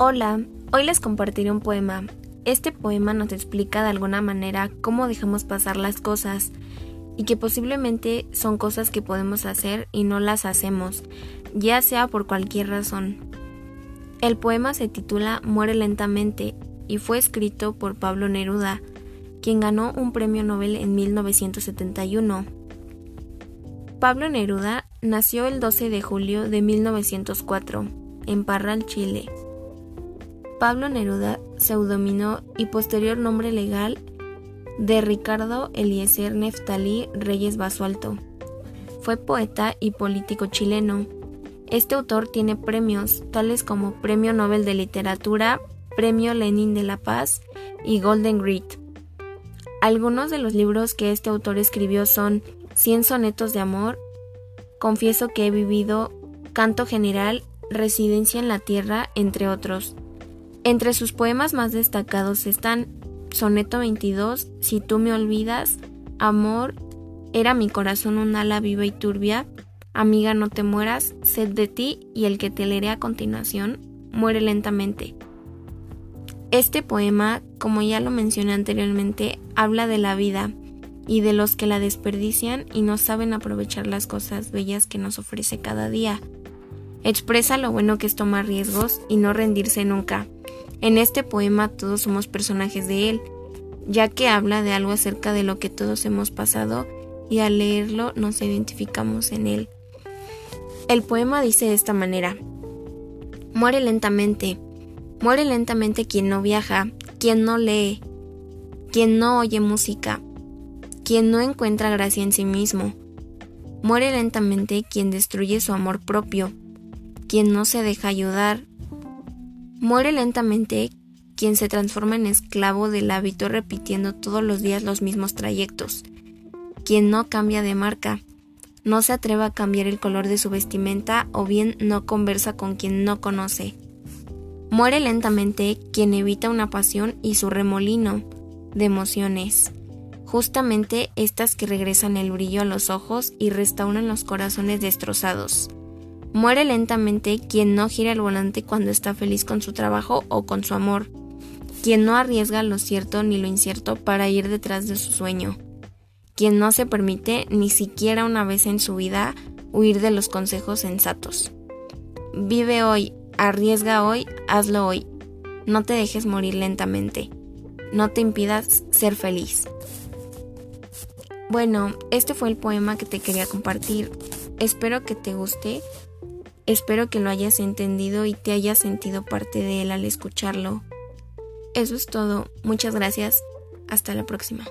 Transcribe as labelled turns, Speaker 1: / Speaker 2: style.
Speaker 1: Hola, hoy les compartiré un poema. Este poema nos explica de alguna manera cómo dejamos pasar las cosas y que posiblemente son cosas que podemos hacer y no las hacemos, ya sea por cualquier razón. El poema se titula Muere lentamente y fue escrito por Pablo Neruda, quien ganó un premio Nobel en 1971. Pablo Neruda nació el 12 de julio de 1904 en Parral, Chile. Pablo Neruda, pseudónimo y posterior nombre legal de Ricardo Eliezer Neftalí Reyes Basualto. Fue poeta y político chileno. Este autor tiene premios tales como Premio Nobel de Literatura, Premio Lenin de la Paz y Golden Grit. Algunos de los libros que este autor escribió son Cien sonetos de amor, Confieso que he vivido, Canto General, Residencia en la Tierra, entre otros. Entre sus poemas más destacados están Soneto 22, Si tú me olvidas, Amor, Era mi corazón un ala viva y turbia, Amiga no te mueras, Sed de ti y el que te leeré a continuación, Muere lentamente. Este poema, como ya lo mencioné anteriormente, habla de la vida y de los que la desperdician y no saben aprovechar las cosas bellas que nos ofrece cada día. Expresa lo bueno que es tomar riesgos y no rendirse nunca en este poema todos somos personajes de él, ya que habla de algo acerca de lo que todos hemos pasado y al leerlo nos identificamos en él. El poema dice de esta manera, Muere lentamente, muere lentamente quien no viaja, quien no lee, quien no oye música, quien no encuentra gracia en sí mismo. Muere lentamente quien destruye su amor propio, quien no se deja ayudar, Muere lentamente quien se transforma en esclavo del hábito repitiendo todos los días los mismos trayectos, quien no cambia de marca, no se atreve a cambiar el color de su vestimenta o bien no conversa con quien no conoce. Muere lentamente quien evita una pasión y su remolino de emociones, justamente estas que regresan el brillo a los ojos y restauran los corazones destrozados. Muere lentamente quien no gira el volante cuando está feliz con su trabajo o con su amor, quien no arriesga lo cierto ni lo incierto para ir detrás de su sueño, quien no se permite ni siquiera una vez en su vida huir de los consejos sensatos. Vive hoy, arriesga hoy, hazlo hoy. No te dejes morir lentamente. No te impidas ser feliz. Bueno, este fue el poema que te quería compartir. Espero que te guste. Espero que lo hayas entendido y te hayas sentido parte de él al escucharlo. Eso es todo. Muchas gracias. Hasta la próxima.